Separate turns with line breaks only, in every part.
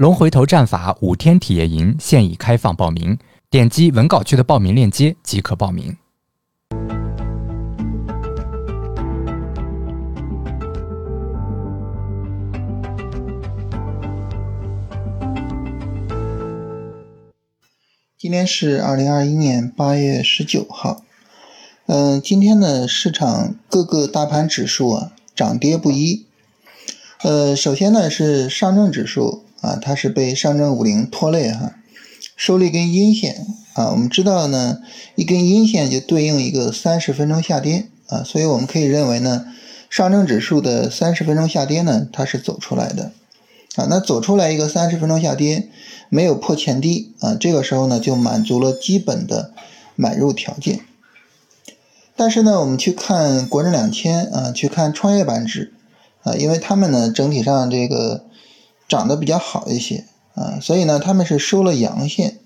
龙回头战法五天体验营现已开放报名，点击文稿区的报名链接即可报名。
今天是二零二一年八月十九号，嗯，今天的，市场各个大盘指数啊涨跌不一。呃，首先呢是上证指数啊，它是被上证五零拖累哈，收了一根阴线啊。我们知道呢，一根阴线就对应一个三十分钟下跌啊，所以我们可以认为呢，上证指数的三十分钟下跌呢，它是走出来的啊。那走出来一个三十分钟下跌。没有破前低啊，这个时候呢就满足了基本的买入条件。但是呢，我们去看国证两千啊，去看创业板指啊，因为他们呢整体上这个涨得比较好一些啊，所以呢他们是收了阳线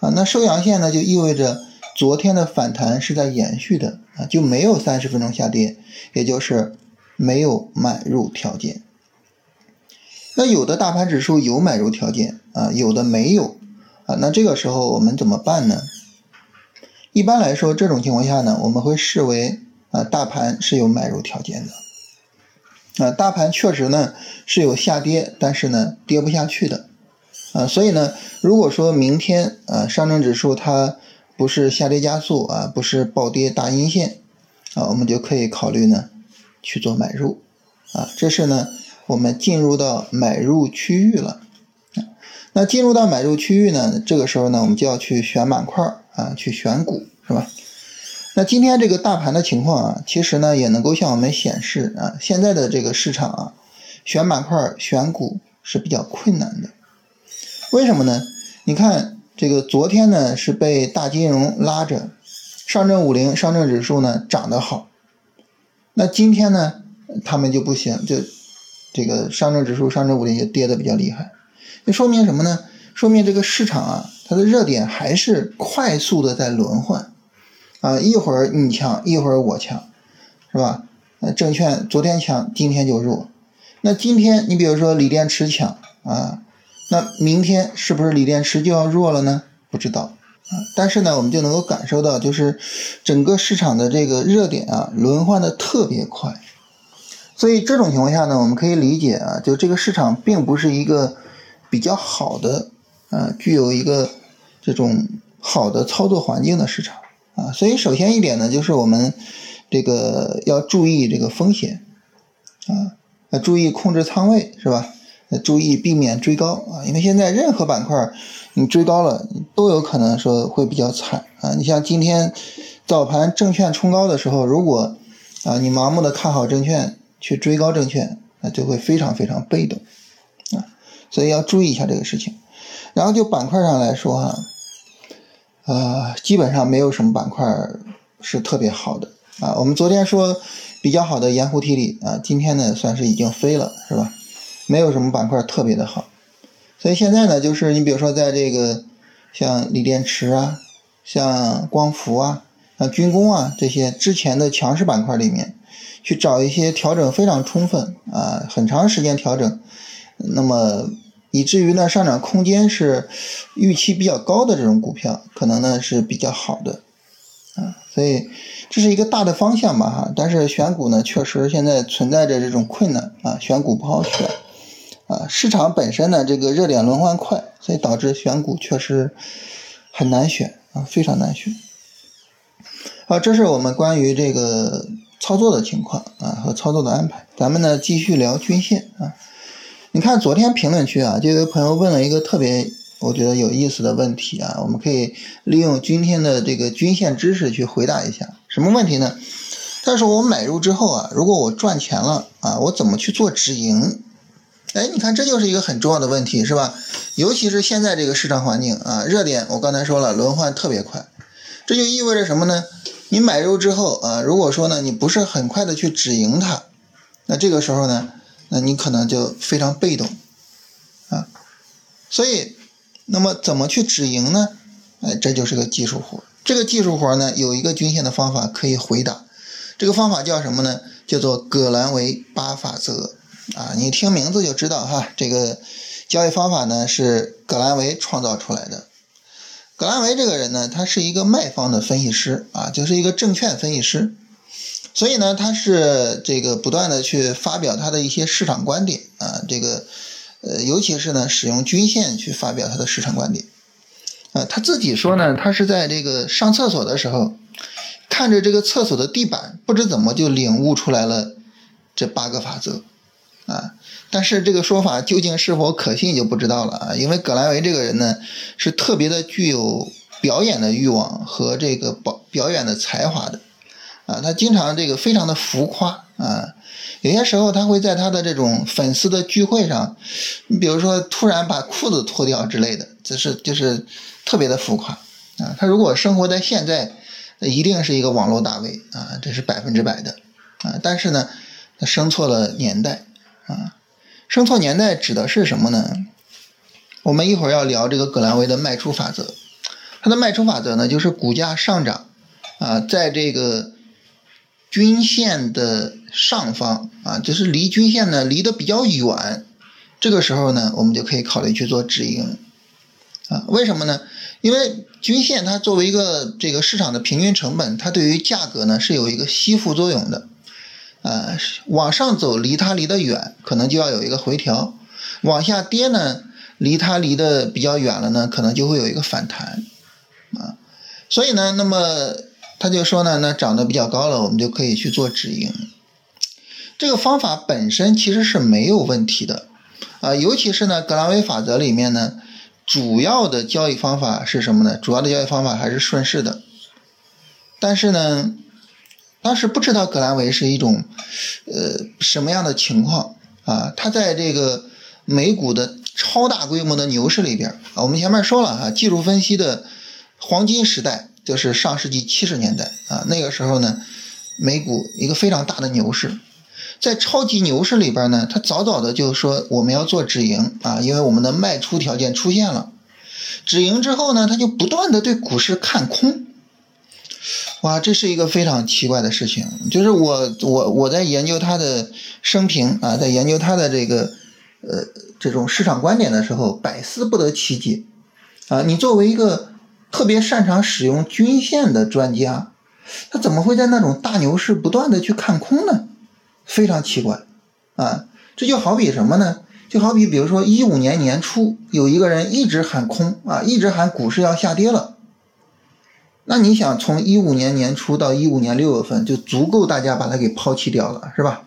啊。那收阳线呢就意味着昨天的反弹是在延续的啊，就没有三十分钟下跌，也就是没有买入条件。那有的大盘指数有买入条件啊，有的没有啊。那这个时候我们怎么办呢？一般来说，这种情况下呢，我们会视为啊，大盘是有买入条件的啊。大盘确实呢是有下跌，但是呢跌不下去的啊。所以呢，如果说明天啊上证指数它不是下跌加速啊，不是暴跌大阴线啊，我们就可以考虑呢去做买入啊。这是呢。我们进入到买入区域了，那进入到买入区域呢？这个时候呢，我们就要去选板块啊，去选股，是吧？那今天这个大盘的情况啊，其实呢也能够向我们显示啊，现在的这个市场啊，选板块、选股是比较困难的。为什么呢？你看这个昨天呢是被大金融拉着，上证五零、上证指数呢涨得好，那今天呢他们就不行，就。这个上证指数、上证五零也跌的比较厉害，那说明什么呢？说明这个市场啊，它的热点还是快速的在轮换，啊，一会儿你强，一会儿我强，是吧？呃，证券昨天强，今天就弱。那今天你比如说锂电池强啊，那明天是不是锂电池就要弱了呢？不知道啊。但是呢，我们就能够感受到，就是整个市场的这个热点啊，轮换的特别快。所以这种情况下呢，我们可以理解啊，就这个市场并不是一个比较好的，呃，具有一个这种好的操作环境的市场啊。所以首先一点呢，就是我们这个要注意这个风险啊，要注意控制仓位是吧？注意避免追高啊，因为现在任何板块你追高了，都有可能说会比较惨啊。你像今天早盘证券冲高的时候，如果啊你盲目的看好证券。去追高证券，那就会非常非常被动啊，所以要注意一下这个事情。然后就板块上来说哈，呃，基本上没有什么板块是特别好的啊。我们昨天说比较好的盐湖提锂啊，今天呢算是已经飞了，是吧？没有什么板块特别的好，所以现在呢，就是你比如说在这个像锂电池啊、像光伏啊、像军工啊这些之前的强势板块里面。去找一些调整非常充分啊，很长时间调整，那么以至于呢上涨空间是预期比较高的这种股票，可能呢是比较好的啊，所以这是一个大的方向吧哈。但是选股呢，确实现在存在着这种困难啊，选股不好选啊。市场本身呢这个热点轮换快，所以导致选股确实很难选啊，非常难选。好，这是我们关于这个。操作的情况啊和操作的安排，咱们呢继续聊均线啊。昨天评论区啊，就有朋友问了一个特别我觉得有意思的问题啊，我们可以利用今天的这个均线知识去回答一下。什么问题呢？他说我买入之后啊，如果我赚钱了啊，我怎么去做止盈？哎，你看这就是一个很重要的问题，是吧？尤其是现在这个市场环境啊，热点我刚才说了，轮换特别快，这就意味着什么呢？你买入之后啊，如果说呢，你不是很快的去止盈它，那这个时候呢，那你可能就非常被动啊。所以，那么怎么去止盈呢？哎，这就是个技术活。这个技术活呢，有一个均线的方法可以回答。这个方法叫什么呢？叫做葛兰维八法则啊。你听名字就知道哈，这个交易方法呢是葛兰维创造出来的。葛兰维这个人呢，他是一个卖方的分析师啊，就是一个证券分析师，所以呢，他是这个不断的去发表他的一些市场观点啊，这个呃，尤其是呢，使用均线去发表他的市场观点啊。他自己说呢，他是在这个上厕所的时候，看着这个厕所的地板，不知怎么就领悟出来了这八个法则啊。但是这个说法究竟是否可信就不知道了啊，因为葛兰维这个人呢是特别的具有表演的欲望和这个表表演的才华的啊，他经常这个非常的浮夸啊，有些时候他会在他的这种粉丝的聚会上，你比如说突然把裤子脱掉之类的，这是就是特别的浮夸啊。他如果生活在现在，那一定是一个网络大 V 啊，这是百分之百的啊。但是呢，他生错了年代啊。生错年代指的是什么呢？我们一会儿要聊这个葛兰威的卖出法则。它的卖出法则呢，就是股价上涨啊，在这个均线的上方啊，就是离均线呢离得比较远，这个时候呢，我们就可以考虑去做止盈啊。为什么呢？因为均线它作为一个这个市场的平均成本，它对于价格呢是有一个吸附作用的。呃，往上走离它离得远，可能就要有一个回调；往下跌呢，离它离得比较远了呢，可能就会有一个反弹啊。所以呢，那么他就说呢，那涨得比较高了，我们就可以去做止盈。这个方法本身其实是没有问题的啊，尤其是呢，格兰维法则里面呢，主要的交易方法是什么呢？主要的交易方法还是顺势的，但是呢。当时不知道格兰维是一种，呃，什么样的情况啊？他在这个美股的超大规模的牛市里边啊，我们前面说了哈，技术分析的黄金时代就是上世纪七十年代啊，那个时候呢，美股一个非常大的牛市，在超级牛市里边呢，他早早的就说我们要做止盈啊，因为我们的卖出条件出现了，止盈之后呢，他就不断的对股市看空。哇，这是一个非常奇怪的事情。就是我我我在研究他的生平啊，在研究他的这个呃这种市场观点的时候，百思不得其解啊。你作为一个特别擅长使用均线的专家，他怎么会在那种大牛市不断的去看空呢？非常奇怪啊。这就好比什么呢？就好比比如说一五年年初有一个人一直喊空啊，一直喊股市要下跌了。那你想从一五年年初到一五年六月份就足够大家把它给抛弃掉了，是吧？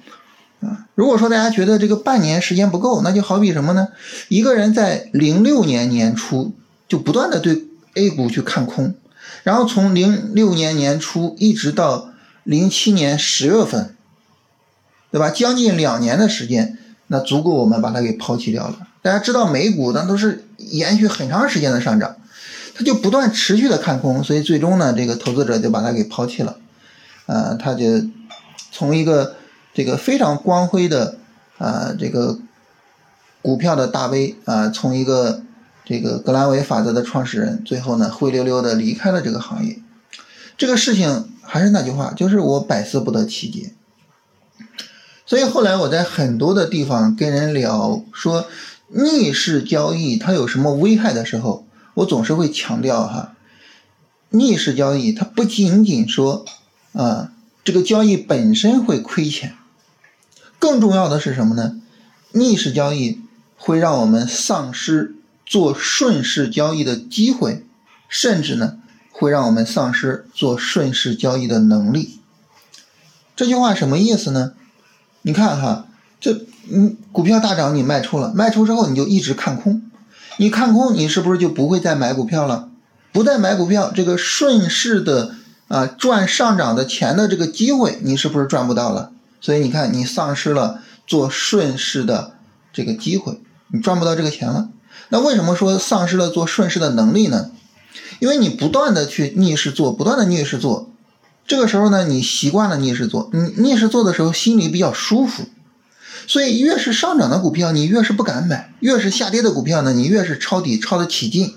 啊，如果说大家觉得这个半年时间不够，那就好比什么呢？一个人在零六年年初就不断的对 A 股去看空，然后从零六年年初一直到零七年十月份，对吧？将近两年的时间，那足够我们把它给抛弃掉了。大家知道美股那都是延续很长时间的上涨。它就不断持续的看空，所以最终呢，这个投资者就把它给抛弃了，呃，他就从一个这个非常光辉的啊这个股票的大 V 啊，从一个这个格兰维法则的创始人，最后呢灰溜溜的离开了这个行业。这个事情还是那句话，就是我百思不得其解。所以后来我在很多的地方跟人聊说逆势交易它有什么危害的时候。我总是会强调哈，逆势交易它不仅仅说啊，这个交易本身会亏钱，更重要的是什么呢？逆势交易会让我们丧失做顺势交易的机会，甚至呢，会让我们丧失做顺势交易的能力。这句话什么意思呢？你看哈，这嗯，股票大涨你卖出了，卖出之后你就一直看空。你看空，你是不是就不会再买股票了？不再买股票，这个顺势的啊赚上涨的钱的这个机会，你是不是赚不到了？所以你看，你丧失了做顺势的这个机会，你赚不到这个钱了。那为什么说丧失了做顺势的能力呢？因为你不断的去逆势做，不断的逆势做，这个时候呢，你习惯了逆势做，你逆势做的时候心里比较舒服。所以越是上涨的股票，你越是不敢买；越是下跌的股票呢，你越是抄底抄得起劲。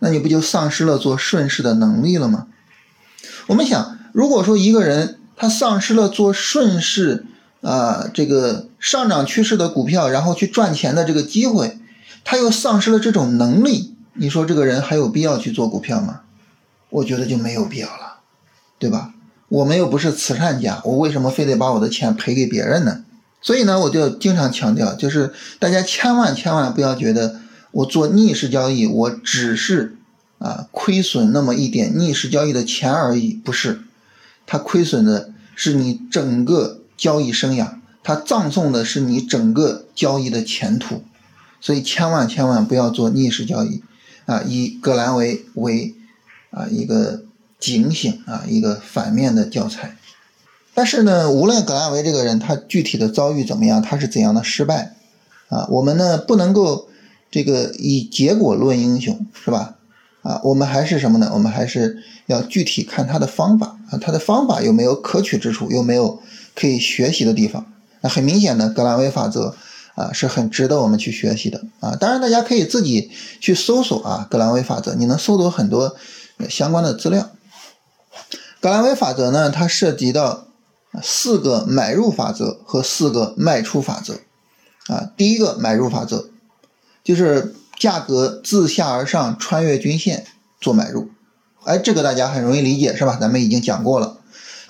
那你不就丧失了做顺势的能力了吗？我们想，如果说一个人他丧失了做顺势啊这个上涨趋势的股票，然后去赚钱的这个机会，他又丧失了这种能力，你说这个人还有必要去做股票吗？我觉得就没有必要了，对吧？我们又不是慈善家，我为什么非得把我的钱赔给别人呢？所以呢，我就经常强调，就是大家千万千万不要觉得我做逆势交易，我只是啊亏损那么一点逆势交易的钱而已，不是，他亏损的是你整个交易生涯，他葬送的是你整个交易的前途，所以千万千万不要做逆势交易啊！以葛兰维为啊一个警醒啊，一个反面的教材。但是呢，无论葛兰维这个人他具体的遭遇怎么样，他是怎样的失败，啊，我们呢不能够这个以结果论英雄，是吧？啊，我们还是什么呢？我们还是要具体看他的方法啊，他的方法有没有可取之处，有没有可以学习的地方？那很明显的，葛兰维法则啊是很值得我们去学习的啊。当然，大家可以自己去搜索啊，格兰威法则，你能搜索很多相关的资料。格兰威法则呢，它涉及到。四个买入法则和四个卖出法则，啊，第一个买入法则就是价格自下而上穿越均线做买入，哎，这个大家很容易理解是吧？咱们已经讲过了。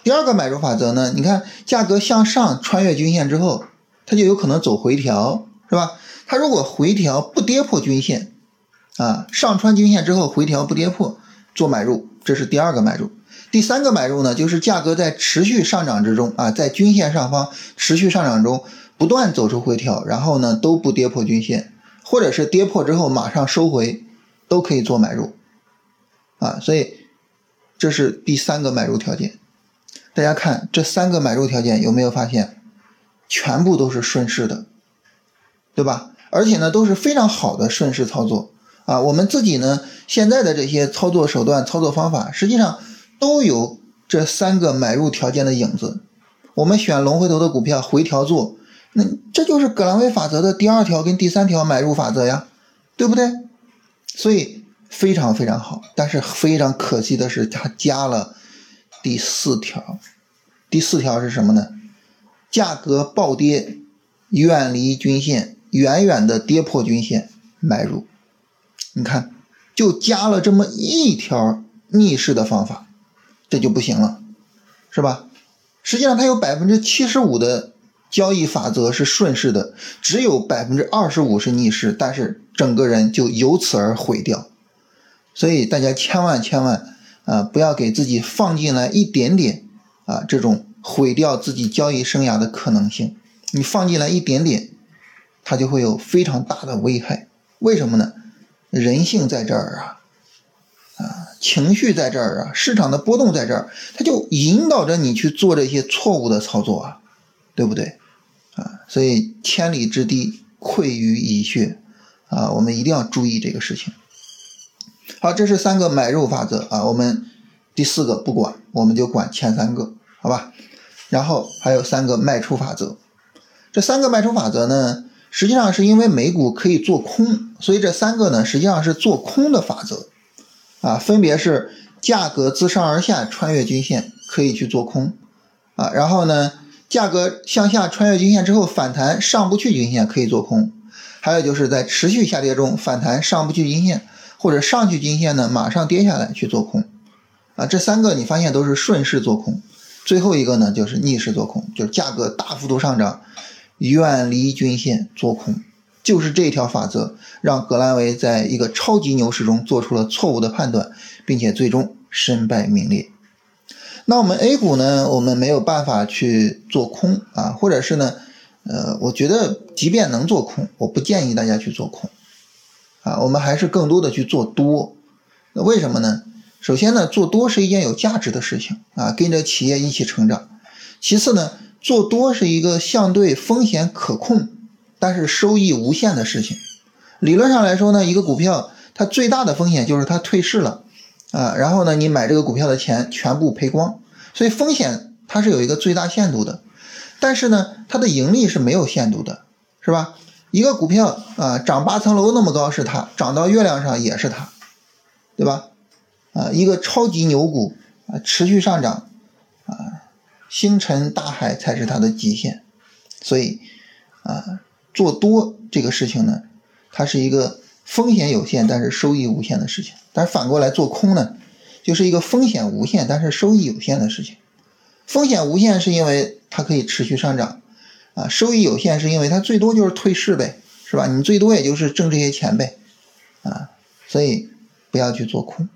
第二个买入法则呢，你看价格向上穿越均线之后，它就有可能走回调，是吧？它如果回调不跌破均线，啊，上穿均线之后回调不跌破做买入，这是第二个买入。第三个买入呢，就是价格在持续上涨之中啊，在均线上方持续上涨中不断走出回调，然后呢都不跌破均线，或者是跌破之后马上收回，都可以做买入啊。所以这是第三个买入条件。大家看这三个买入条件有没有发现，全部都是顺势的，对吧？而且呢都是非常好的顺势操作啊。我们自己呢现在的这些操作手段、操作方法，实际上。都有这三个买入条件的影子。我们选龙回头的股票回调做，那这就是葛兰威法则的第二条跟第三条买入法则呀，对不对？所以非常非常好。但是非常可惜的是，它加了第四条。第四条是什么呢？价格暴跌，远离均线，远远的跌破均线买入。你看，就加了这么一条逆势的方法。这就不行了，是吧？实际上，它有百分之七十五的交易法则是顺势的，只有百分之二十五是逆势，但是整个人就由此而毁掉。所以大家千万千万啊，不要给自己放进来一点点啊这种毁掉自己交易生涯的可能性。你放进来一点点，它就会有非常大的危害。为什么呢？人性在这儿啊。啊，情绪在这儿啊，市场的波动在这儿，它就引导着你去做这些错误的操作啊，对不对？啊，所以千里之堤溃于蚁穴啊，我们一定要注意这个事情。好，这是三个买入法则啊，我们第四个不管，我们就管前三个，好吧？然后还有三个卖出法则，这三个卖出法则呢，实际上是因为美股可以做空，所以这三个呢，实际上是做空的法则。啊，分别是价格自上而下穿越均线可以去做空，啊，然后呢，价格向下穿越均线之后反弹上不去均线可以做空，还有就是在持续下跌中反弹上不去均线或者上去均线呢马上跌下来去做空，啊，这三个你发现都是顺势做空，最后一个呢就是逆势做空，就是价格大幅度上涨远离均线做空。就是这条法则，让格兰维在一个超级牛市中做出了错误的判断，并且最终身败名裂。那我们 A 股呢？我们没有办法去做空啊，或者是呢？呃，我觉得即便能做空，我不建议大家去做空啊。我们还是更多的去做多。那为什么呢？首先呢，做多是一件有价值的事情啊，跟着企业一起成长。其次呢，做多是一个相对风险可控。但是收益无限的事情，理论上来说呢，一个股票它最大的风险就是它退市了，啊，然后呢，你买这个股票的钱全部赔光，所以风险它是有一个最大限度的，但是呢，它的盈利是没有限度的，是吧？一个股票啊，涨八层楼那么高是它，涨到月亮上也是它，对吧？啊，一个超级牛股啊，持续上涨啊，星辰大海才是它的极限。所以啊，做多这个事情呢，它是一个风险有限但是收益无限的事情。但是反过来做空呢，就是一个风险无限但是收益有限的事情。风险无限是因为它可以持续上涨，啊，收益有限是因为它最多就是退市呗，是吧？你最多也就是挣这些钱呗，啊，所以不要去做空。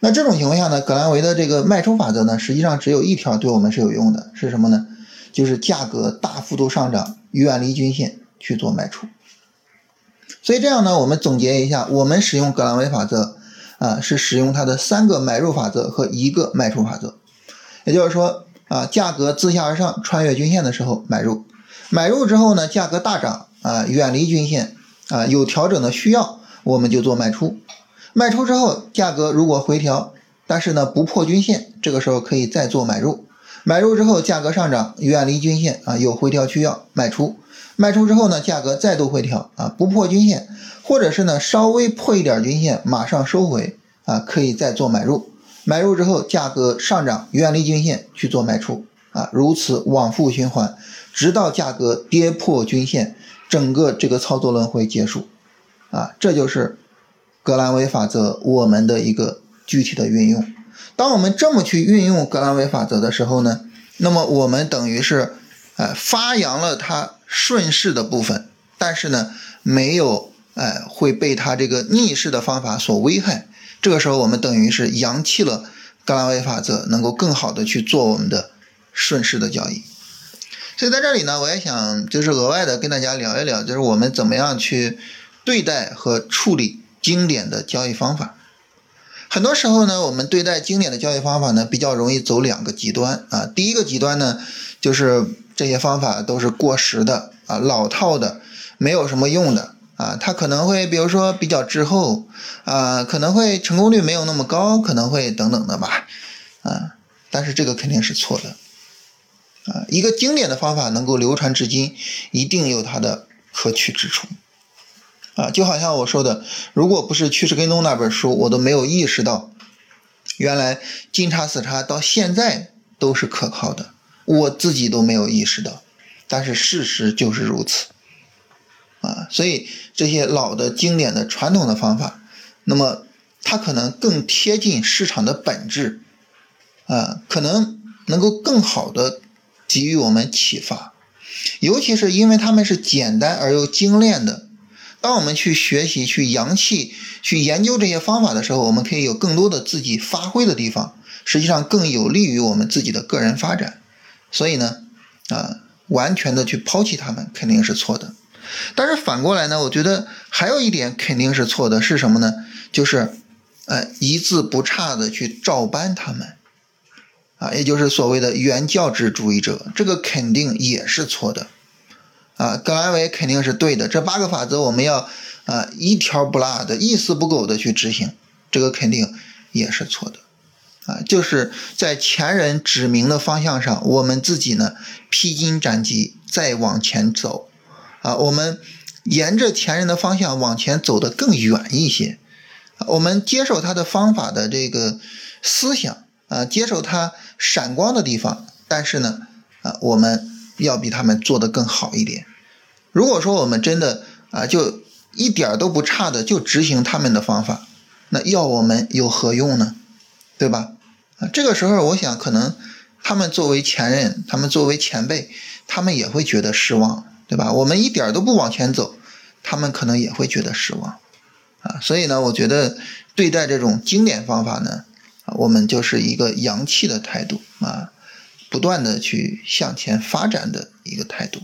那这种情况下呢，葛兰维的这个卖出法则呢，实际上只有一条对我们是有用的，是什么呢？就是价格大幅度上涨，远离均线去做卖出。所以这样呢，我们总结一下，我们使用葛兰维法则啊，是使用它的三个买入法则和一个卖出法则。也就是说啊，价格自下而上穿越均线的时候买入，买入之后呢，价格大涨啊，远离均线啊，有调整的需要，我们就做卖出。卖出之后，价格如果回调，但是呢不破均线，这个时候可以再做买入。买入之后，价格上涨，远离均线啊，有回调需要卖出。卖出之后呢，价格再度回调啊，不破均线，或者是呢稍微破一点均线，马上收回啊，可以再做买入。买入之后，价格上涨，远离均线去做卖出啊，如此往复循环，直到价格跌破均线，整个这个操作轮回结束啊，这就是。格兰维法则，我们的一个具体的运用。当我们这么去运用格兰维法则的时候呢，那么我们等于是，呃，发扬了它顺势的部分，但是呢，没有，哎，会被它这个逆势的方法所危害。这个时候，我们等于是扬弃了格兰维法则，能够更好的去做我们的顺势的交易。所以在这里呢，我也想就是额外的跟大家聊一聊，就是我们怎么样去对待和处理。经典的交易方法，很多时候呢，我们对待经典的交易方法呢，比较容易走两个极端啊。第一个极端呢，就是这些方法都是过时的啊，老套的，没有什么用的啊。它可能会比如说比较滞后啊，可能会成功率没有那么高，可能会等等的吧啊。但是这个肯定是错的啊。一个经典的方法能够流传至今，一定有它的可取之处。啊，就好像我说的，如果不是《趋势跟踪》那本书，我都没有意识到，原来金叉死叉到现在都是可靠的，我自己都没有意识到，但是事实就是如此。啊，所以这些老的经典的传统的方法，那么它可能更贴近市场的本质，啊，可能能够更好的给予我们启发，尤其是因为他们是简单而又精炼的。当我们去学习、去扬弃、去研究这些方法的时候，我们可以有更多的自己发挥的地方，实际上更有利于我们自己的个人发展。所以呢，啊，完全的去抛弃他们肯定是错的。但是反过来呢，我觉得还有一点肯定是错的，是什么呢？就是，呃，一字不差的去照搬他们，啊，也就是所谓的原教旨主义者，这个肯定也是错的。啊，格兰维肯定是对的。这八个法则我们要啊一条不落的、一丝不苟的去执行，这个肯定也是错的。啊，就是在前人指明的方向上，我们自己呢披荆斩棘再往前走。啊，我们沿着前人的方向往前走得更远一些。我们接受他的方法的这个思想啊，接受他闪光的地方，但是呢啊，我们要比他们做得更好一点。如果说我们真的啊，就一点都不差的就执行他们的方法，那要我们有何用呢？对吧？啊，这个时候我想可能他们作为前任，他们作为前辈，他们也会觉得失望，对吧？我们一点都不往前走，他们可能也会觉得失望，啊，所以呢，我觉得对待这种经典方法呢，啊，我们就是一个洋气的态度啊，不断的去向前发展的一个态度。